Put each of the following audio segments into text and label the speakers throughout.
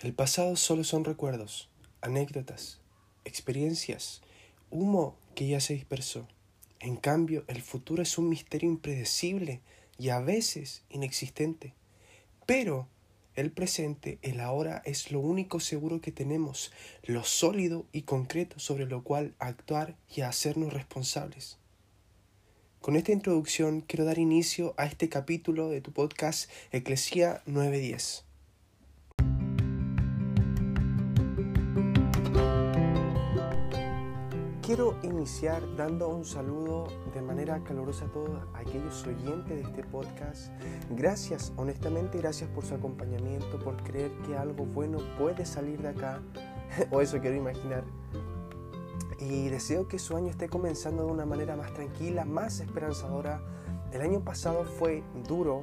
Speaker 1: El pasado solo son recuerdos, anécdotas, experiencias, humo que ya se dispersó. En cambio, el futuro es un misterio impredecible y a veces inexistente. Pero el presente, el ahora, es lo único seguro que tenemos, lo sólido y concreto sobre lo cual actuar y hacernos responsables. Con esta introducción quiero dar inicio a este capítulo de tu podcast Eclesía 910. Quiero iniciar dando un saludo de manera calurosa a todos aquellos oyentes de este podcast. Gracias, honestamente, gracias por su acompañamiento, por creer que algo bueno puede salir de acá, o eso quiero imaginar. Y deseo que su año esté comenzando de una manera más tranquila, más esperanzadora. El año pasado fue duro,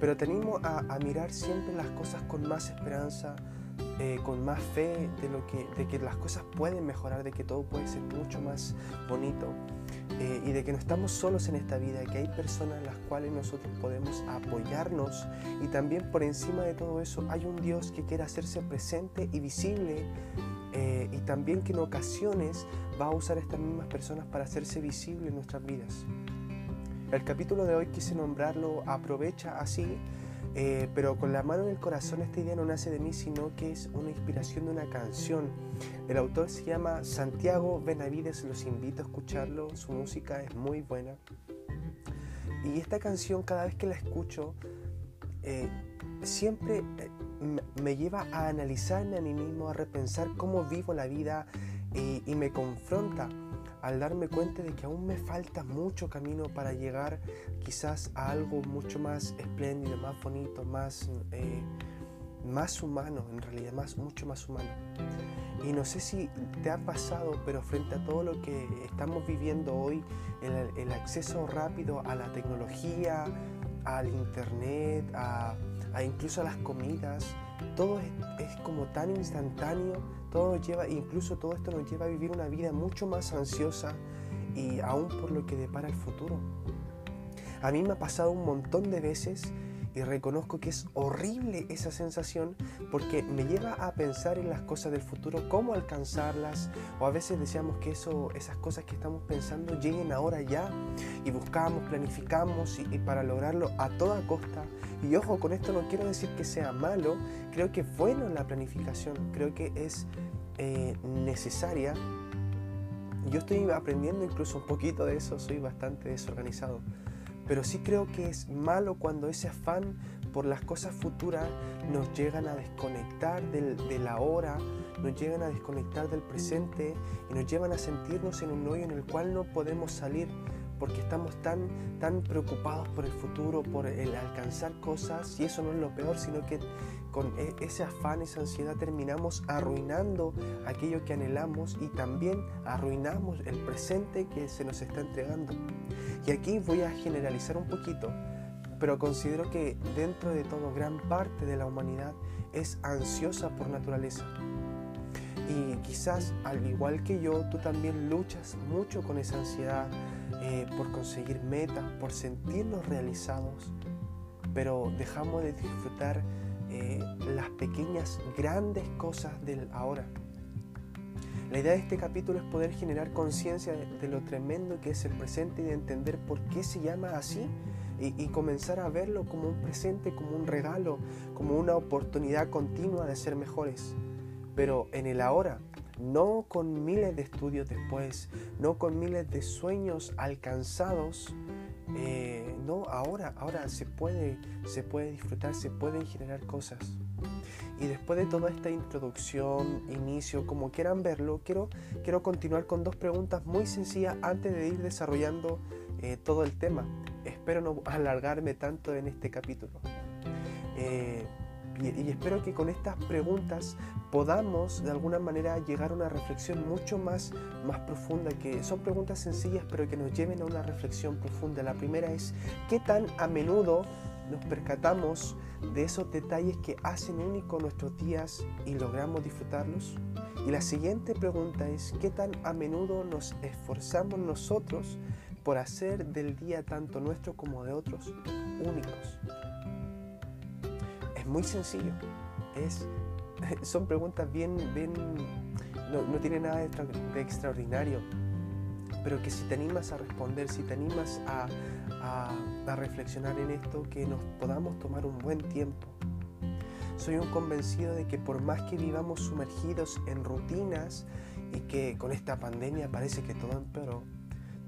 Speaker 1: pero tenemos a, mirar siempre las cosas con más esperanza, eh, con más fe de, lo que, de que las cosas pueden mejorar, de que todo puede ser mucho más bonito eh, y de que no estamos solos en esta vida, que hay personas en las cuales nosotros podemos apoyarnos y también por encima de todo eso hay un Dios que quiere hacerse presente y visible eh, y también que en ocasiones va a usar a estas mismas personas para hacerse visible en nuestras vidas. El capítulo de hoy quise nombrarlo Aprovecha así eh, pero con la mano en el corazón esta idea no nace de mí, sino que es una inspiración de una canción. El autor se llama Santiago Benavides, los invito a escucharlo, su música es muy buena. Y esta canción cada vez que la escucho, eh, siempre eh, me lleva a analizarme a mí mismo, a repensar cómo vivo la vida y me confronta al darme cuenta de que aún me falta mucho camino para llegar quizás a algo mucho más espléndido, más bonito, más, eh, más humano, en realidad, más, mucho más humano. Y no sé si te ha pasado, pero frente a todo lo que estamos viviendo hoy, el, acceso rápido a la tecnología, al internet, a, incluso a las comidas, todo es, es como tan instantáneo todo lleva, incluso todo esto nos lleva a vivir una vida mucho más ansiosa y aún por lo que depara el futuro. A mí me ha pasado un montón de veces y reconozco que es horrible esa sensación porque me lleva a pensar en las cosas del futuro, cómo alcanzarlas, o a veces deseamos que eso, esas cosas que estamos pensando lleguen ahora ya y buscamos, planificamos y, para lograrlo a toda costa. Y ojo, con esto no quiero decir que sea malo, creo que es bueno la planificación, creo que es eh, necesaria. Yo estoy aprendiendo incluso un poquito de eso, soy bastante desorganizado pero sí creo que es malo cuando ese afán por las cosas futuras nos llegan a desconectar del, de la hora, nos llegan a desconectar del presente y nos llevan a sentirnos en un hoyo en el cual no podemos salir porque estamos tan, tan preocupados por el futuro, por el alcanzar cosas, y eso no es lo peor, sino que con e, ese afán, esa ansiedad terminamos arruinando aquello que anhelamos y también arruinamos el presente que se nos está entregando. Y aquí voy a generalizar un poquito, pero considero que dentro de todo gran parte de la humanidad es ansiosa por naturaleza. Y quizás al igual que yo, tú también luchas mucho con esa ansiedad eh, por conseguir metas, por sentirnos realizados, pero dejamos de disfrutar eh, las pequeñas, grandes cosas del ahora. La idea de este capítulo es poder generar conciencia de, lo tremendo que es el presente y de entender por qué se llama así y, comenzar a verlo como un presente, como un regalo, como una oportunidad continua de ser mejores. Pero en el ahora, no con miles de estudios después, no con miles de sueños alcanzados, eh, no, ahora, ahora se puede, se puede disfrutar, se pueden generar cosas. Y después de toda esta introducción, inicio, como quieran verlo, quiero, quiero continuar con dos preguntas muy sencillas antes de ir desarrollando eh, todo el tema. Espero no alargarme tanto en este capítulo. Eh, y, espero que con estas preguntas podamos de alguna manera llegar a una reflexión mucho más, más profunda, que son preguntas sencillas pero que nos lleven a una reflexión profunda. La primera es, ¿qué tan a menudo nos percatamos de esos detalles que hacen único nuestros días y logramos disfrutarlos? Y la siguiente pregunta es, ¿qué tan a menudo nos esforzamos nosotros por hacer del día tanto nuestro como de otros únicos? Muy sencillo. Es son preguntas bien, bien, no, no tienen nada de, extraordinario, pero que si te animas a responder, si te animas a, a, a reflexionar en esto, que nos podamos tomar un buen tiempo. Soy un convencido de que por más que vivamos sumergidos en rutinas y que con esta pandemia parece que todo empeoró,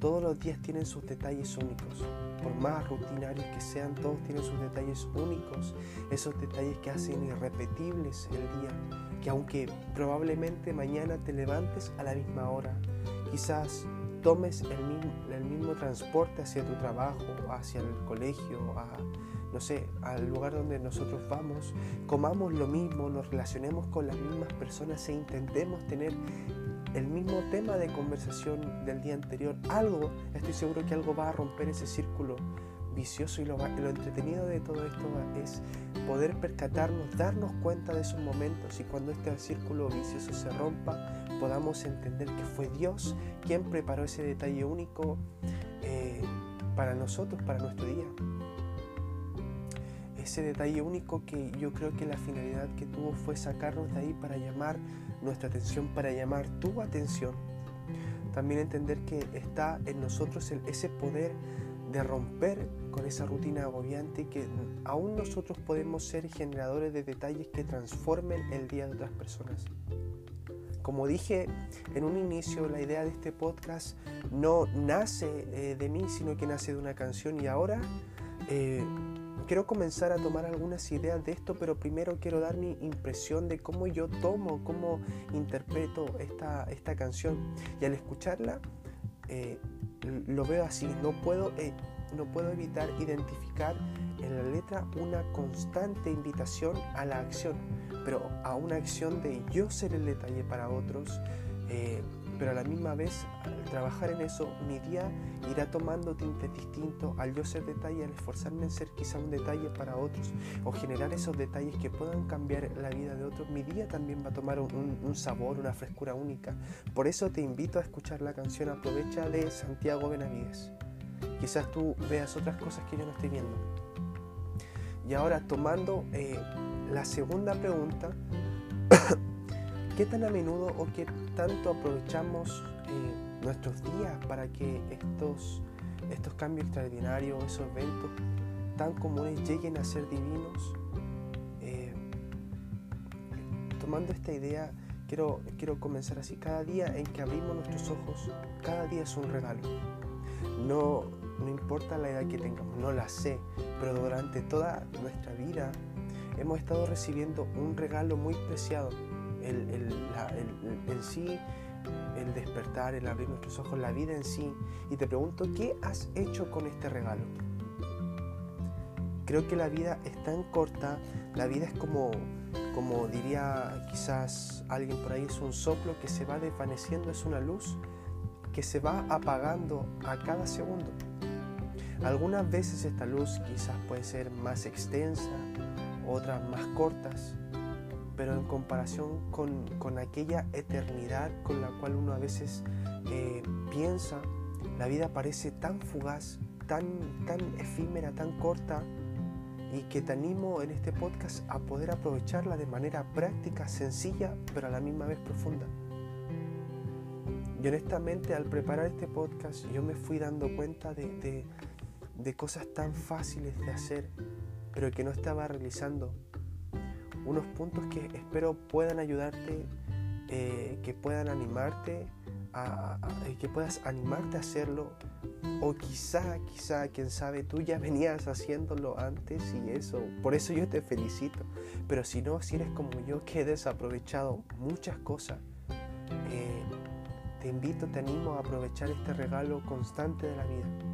Speaker 1: todos los días tienen sus detalles únicos. Por más rutinarios que sean, todos tienen sus detalles únicos. Esos detalles que hacen irrepetibles el día. Que aunque probablemente mañana te levantes a la misma hora, quizás tomes el mismo, transporte hacia tu trabajo, hacia el colegio, a, no sé, al lugar donde nosotros vamos, comamos lo mismo, nos relacionemos con las mismas personas e intentemos tener el mismo tema de conversación del día anterior, algo, estoy seguro que algo va a romper ese círculo vicioso y lo, entretenido de todo esto es poder percatarnos, darnos cuenta de esos momentos y cuando este círculo vicioso se rompa podamos entender que fue Dios quien preparó ese detalle único eh, para nosotros, para nuestro día. Ese detalle único que yo creo que la finalidad que tuvo fue sacarnos de ahí para llamar nuestra atención para llamar tu atención. También entender que está en nosotros el, ese poder de romper con esa rutina agobiante y que aún nosotros podemos ser generadores de detalles que transformen el día de otras personas. Como dije en un inicio, la idea de este podcast no nace eh, de mí, sino que nace de una canción y ahora eh, quiero comenzar a tomar algunas ideas de esto, pero primero quiero dar mi impresión de cómo yo tomo, cómo interpreto esta, esta canción. Y al escucharla, eh, lo veo así, no puedo, eh, no puedo evitar identificar en la letra una constante invitación a la acción, pero a una acción de yo ser el detalle para otros. Eh, pero a la misma vez trabajar en eso mi día irá tomando tintes distintos al yo ser detalle, al esforzarme en ser quizá un detalle para otros o generar esos detalles que puedan cambiar la vida de otros, mi día también va a tomar un, sabor, una frescura única. Por eso te invito a escuchar la canción Aprovecha de Santiago Benavides. Quizás tú veas otras cosas que yo no estoy viendo. Y ahora tomando eh, la segunda pregunta, ¿Qué tan a menudo o qué tanto aprovechamos eh, nuestros días para que estos, estos cambios extraordinarios, esos eventos tan comunes lleguen a ser divinos? Eh, tomando esta idea, quiero, quiero comenzar así. Cada día en que abrimos nuestros ojos, cada día es un regalo. No, no importa la edad que tengamos, no la sé, pero durante toda nuestra vida hemos estado recibiendo un regalo muy preciado el, en sí, el despertar, el abrir nuestros ojos, la vida en sí. Y te pregunto, ¿qué has hecho con este regalo? Creo que la vida es tan corta, la vida es como, como diría quizás alguien por ahí, es un soplo que se va desvaneciendo, es una luz que se va apagando a cada segundo. Algunas veces esta luz quizás puede ser más extensa, otras más cortas, pero en comparación con, aquella eternidad con la cual uno a veces eh, piensa, la vida parece tan fugaz, tan, tan efímera, tan corta, y que te animo en este podcast a poder aprovecharla de manera práctica, sencilla, pero a la misma vez profunda. Y honestamente al preparar este podcast yo me fui dando cuenta de, de cosas tan fáciles de hacer, pero que no estaba realizando unos puntos que espero puedan ayudarte, eh, que puedan animarte, a, que puedas animarte a hacerlo. O quizá, quizá, quién sabe, tú ya venías haciéndolo antes y eso. Por eso yo te felicito. Pero si no, si eres como yo que he desaprovechado muchas cosas, eh, te invito, te animo a aprovechar este regalo constante de la vida.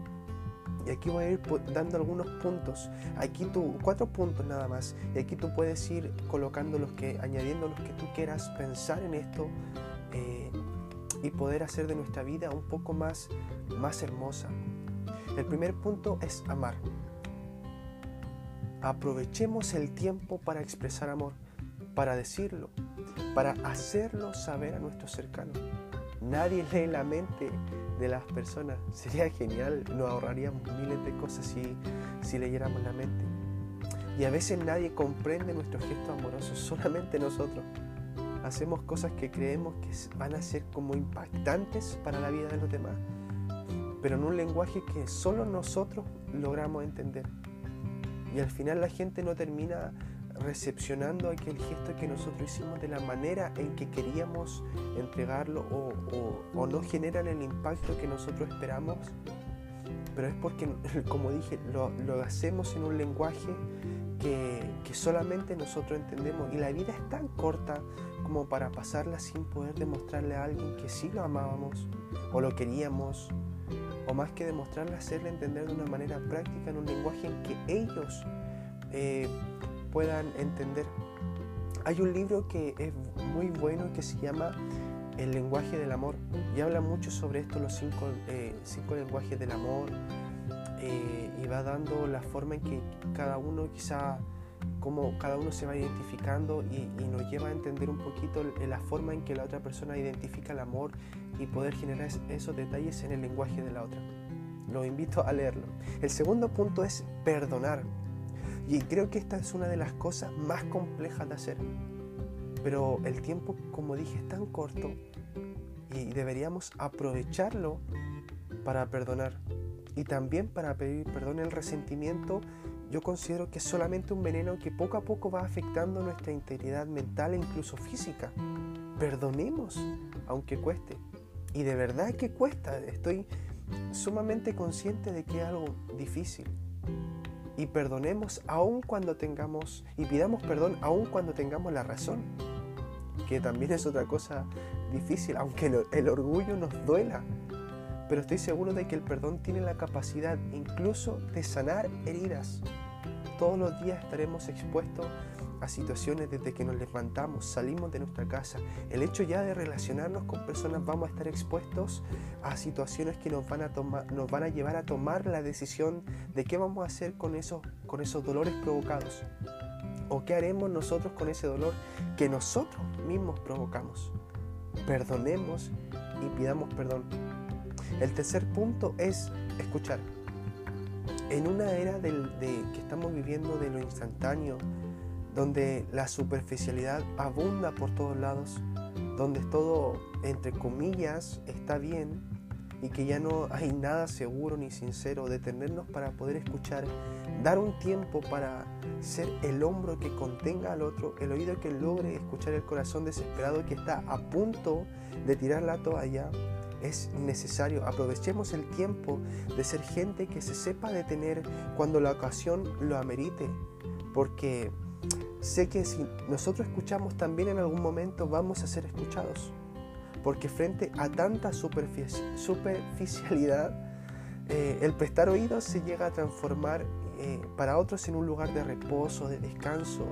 Speaker 1: Y aquí voy a ir dando algunos puntos. Aquí tú, cuatro puntos nada más. Y aquí tú puedes ir colocando los que, añadiendo los que tú quieras, pensar en esto eh, y poder hacer de nuestra vida un poco más, más hermosa. El primer punto es amar. Aprovechemos el tiempo para expresar amor, para decirlo, para hacerlo saber a nuestros cercanos. Nadie lee la mente de las personas. Sería genial, nos ahorraríamos miles de cosas si, si leyéramos la mente. Y a veces nadie comprende nuestros gestos amorosos, solamente nosotros. Hacemos cosas que creemos que van a ser como impactantes para la vida de los demás, pero en un lenguaje que solo nosotros logramos entender. Y al final la gente no termina recepcionando aquel gesto que nosotros hicimos de la manera en que queríamos entregarlo o, no generan el impacto que nosotros esperamos. Pero es porque, como dije, lo, hacemos en un lenguaje que, solamente nosotros entendemos. Y la vida es tan corta como para pasarla sin poder demostrarle a alguien que sí lo amábamos o lo queríamos. O más que demostrarle, hacerle entender de una manera práctica en un lenguaje en que ellos eh, puedan entender. Hay un libro que es muy bueno que se llama El lenguaje del amor y habla mucho sobre esto, los cinco, eh, lenguajes del amor eh, y va dando la forma en que cada uno quizá cómo cada uno se va identificando y, y, nos lleva a entender un poquito la forma en que la otra persona identifica el amor y poder generar esos detalles en el lenguaje de la otra. Los invito a leerlo. El segundo punto es perdonar. Y creo que esta es una de las cosas más complejas de hacer. Pero el tiempo, como dije, es tan corto y deberíamos aprovecharlo para perdonar. Y también para pedir perdón el resentimiento, yo considero que es solamente un veneno que poco a poco va afectando nuestra integridad mental e incluso física. Perdonemos, aunque cueste. Y de verdad que cuesta. Estoy sumamente consciente de que es algo difícil y perdonemos aun cuando tengamos, y pidamos perdón aun cuando tengamos la razón, que también es otra cosa difícil, aunque el, orgullo nos duela. Pero estoy seguro de que el perdón tiene la capacidad incluso de sanar heridas. Todos los días estaremos expuestos a situaciones desde que nos levantamos, salimos de nuestra casa. El hecho ya de relacionarnos con personas vamos a estar expuestos a situaciones que nos van a, tomar, nos van a llevar a tomar la decisión de qué vamos a hacer con esos, con esos dolores provocados. O qué haremos nosotros con ese dolor que nosotros mismos provocamos. Perdonemos y pidamos perdón. El tercer punto es escuchar. En una era de, que estamos viviendo de lo instantáneo, donde la superficialidad abunda por todos lados, donde todo, entre comillas, está bien y que ya no hay nada seguro ni sincero, detenernos para poder escuchar, dar un tiempo para ser el hombro que contenga al otro, el oído que logre escuchar el corazón desesperado que está a punto de tirar la toalla, es necesario. Aprovechemos el tiempo de ser gente que se sepa detener cuando la ocasión lo amerite, porque sé que si nosotros escuchamos también en algún momento vamos a ser escuchados. Porque frente a tanta superficialidad, eh, el prestar oídos se llega a transformar eh, para otros en un lugar de reposo, de descanso,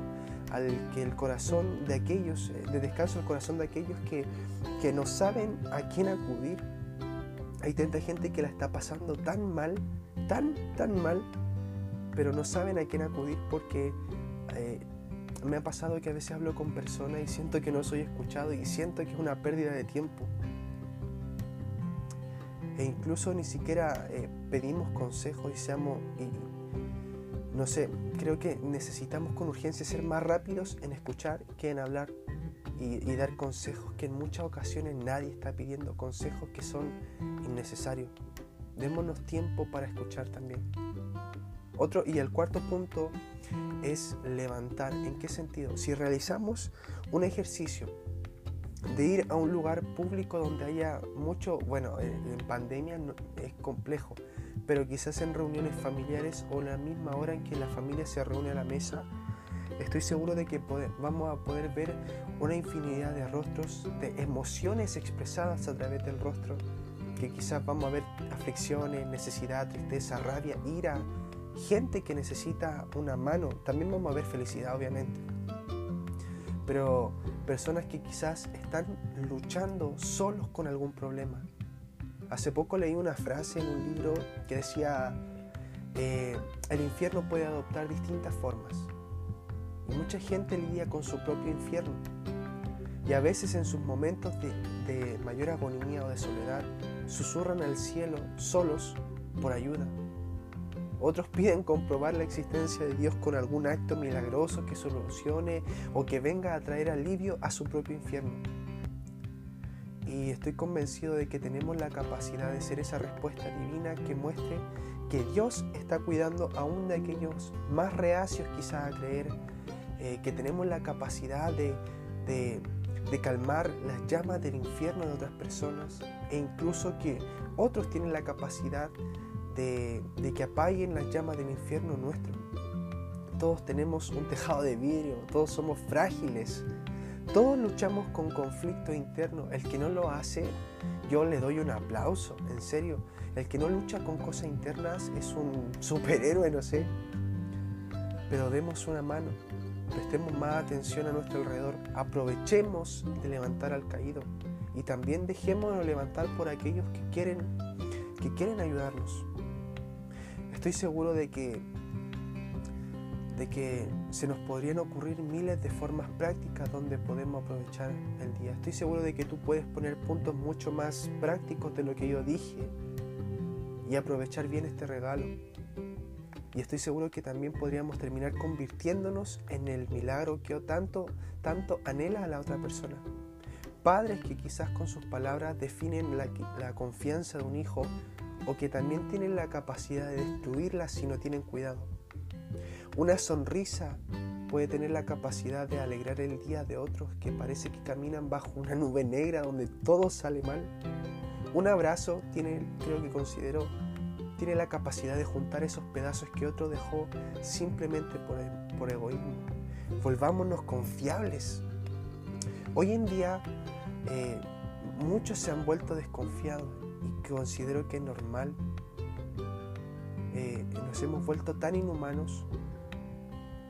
Speaker 1: al que el corazón de aquellos, eh, de descanso el corazón de aquellos que, que no saben a quién acudir. Hay tanta gente que la está pasando tan mal, tan, tan mal, pero no saben a quién acudir porque me ha pasado que a veces hablo con personas y siento que no soy escuchado y siento que es una pérdida de tiempo. E incluso ni siquiera eh, pedimos consejos y seamos, no sé, creo que necesitamos con urgencia ser más rápidos en escuchar que en hablar y dar consejos que en muchas ocasiones nadie está pidiendo, consejos que son innecesarios. Démonos tiempo para escuchar también. Otro, y el cuarto punto es levantar. ¿En qué sentido? Si realizamos un ejercicio de ir a un lugar público donde haya mucho, bueno, eh, en pandemia es complejo, pero quizás en reuniones familiares o la misma hora en que la familia se reúne a la mesa, estoy seguro de que vamos a poder ver una infinidad de rostros, de emociones expresadas a través del rostro, que quizás vamos a ver aflicciones, necesidad, tristeza, rabia, ira, gente que necesita una mano. También vamos a ver felicidad, obviamente. Pero personas que quizás están luchando solos con algún problema. Hace poco leí una frase en un libro que decía, eh, el infierno puede adoptar distintas formas. Y mucha gente lidia con su propio infierno. Y a veces en sus momentos de, de mayor agonía o de soledad, susurran al cielo solos por ayuda Otros piden comprobar la existencia de Dios con algún acto milagroso que solucione o que venga a traer alivio a su propio infierno. Y estoy convencido de que tenemos la capacidad de ser esa respuesta divina que muestre que Dios está cuidando aún de aquellos más reacios quizás a creer, eh, que tenemos la capacidad de, de calmar las llamas del infierno de otras personas e incluso que otros tienen la capacidad de, que apaguen las llamas del infierno nuestro. Todos tenemos un tejado de vidrio, todos somos frágiles, todos luchamos con conflicto interno. El que no lo hace, yo le doy un aplauso, en serio. El que no lucha con cosas internas es un superhéroe, no sé. Pero demos una mano, prestemos más atención a nuestro alrededor, aprovechemos de levantar al caído y también dejémonos levantar por aquellos que quieren, que quieren ayudarnos. Estoy seguro de que, de que se nos podrían ocurrir miles de formas prácticas donde podemos aprovechar el día. Estoy seguro de que tú puedes poner puntos mucho más prácticos de lo que yo dije y aprovechar bien este regalo. Y estoy seguro que también podríamos terminar convirtiéndonos en el milagro que tanto, tanto anhela a la otra persona. Padres que quizás con sus palabras definen la, la confianza de un hijo o que también tienen la capacidad de destruirla si no tienen cuidado. Una sonrisa puede tener la capacidad de alegrar el día de otros que parece que caminan bajo una nube negra donde todo sale mal. Un abrazo tiene, creo que considero tiene la capacidad de juntar esos pedazos que otro dejó simplemente por, por egoísmo. Volvámonos confiables. Hoy en día eh, muchos se han vuelto desconfiados y considero que es normal. Eh, nos hemos vuelto tan inhumanos,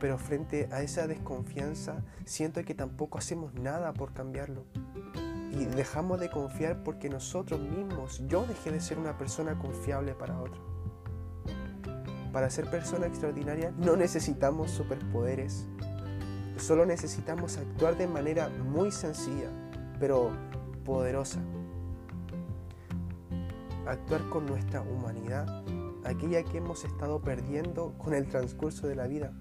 Speaker 1: pero frente a esa desconfianza siento que tampoco hacemos nada por cambiarlo y dejamos de confiar porque nosotros mismos, yo dejé de ser una persona confiable para otro. Para ser persona extraordinaria no necesitamos superpoderes, solo necesitamos actuar de manera muy sencilla, pero poderosa. Actuar con nuestra humanidad, aquella que hemos estado perdiendo con el transcurso de la vida.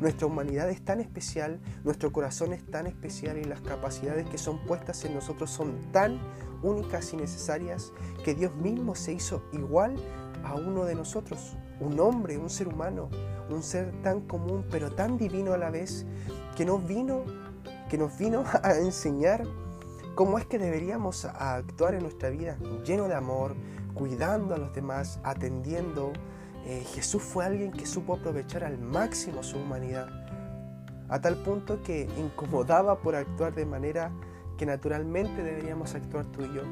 Speaker 1: Nuestra humanidad es tan especial, nuestro corazón es tan especial y las capacidades que son puestas en nosotros son tan únicas y necesarias que Dios mismo se hizo igual a uno de nosotros, un hombre, un ser humano, un ser tan común pero tan divino a la vez que nos vino, que nos vino a enseñar cómo es que deberíamos actuar en nuestra vida, lleno de amor, cuidando a los demás, atendiendo, eh, Jesús fue alguien que supo aprovechar al máximo su humanidad, a tal punto que incomodaba por actuar de manera que naturalmente deberíamos actuar tú y yo.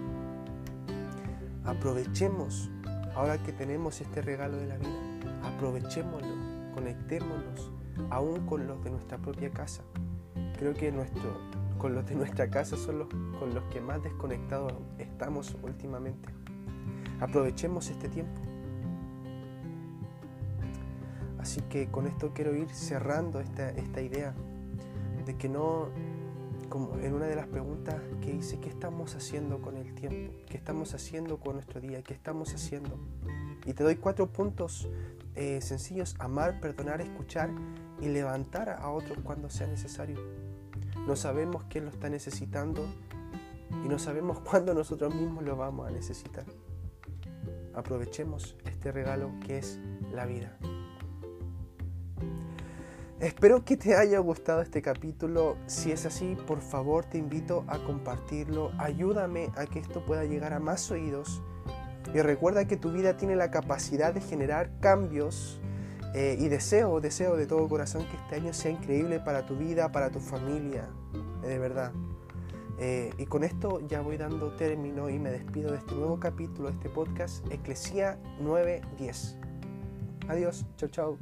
Speaker 1: Aprovechemos, ahora que tenemos este regalo de la vida, aprovechémoslo, conectémonos aún con los de nuestra propia casa. Creo que con los de nuestra casa son los con los que más desconectados estamos últimamente. Aprovechemos este tiempo. Así que con esto quiero ir cerrando esta, idea de que no, como en una de las preguntas que hice, ¿qué estamos haciendo con el tiempo? ¿Qué estamos haciendo con nuestro día? ¿Qué estamos haciendo? Y te doy cuatro puntos eh, sencillos, amar, perdonar, escuchar y levantar a otros cuando sea necesario. No sabemos quién lo está necesitando y no sabemos cuándo nosotros mismos lo vamos a necesitar. Aprovechemos este regalo que es la vida. Espero que te haya gustado este capítulo. Si es así, por favor te invito a compartirlo. Ayúdame a que esto pueda llegar a más oídos. Y recuerda que tu vida tiene la capacidad de generar cambios eh, y deseo, deseo de todo corazón que este año sea increíble para tu vida, para tu familia, de verdad. Eh, y con esto ya voy dando término y me despido de este nuevo capítulo de este podcast, Eclesía 9.10. Adiós, chao, chao.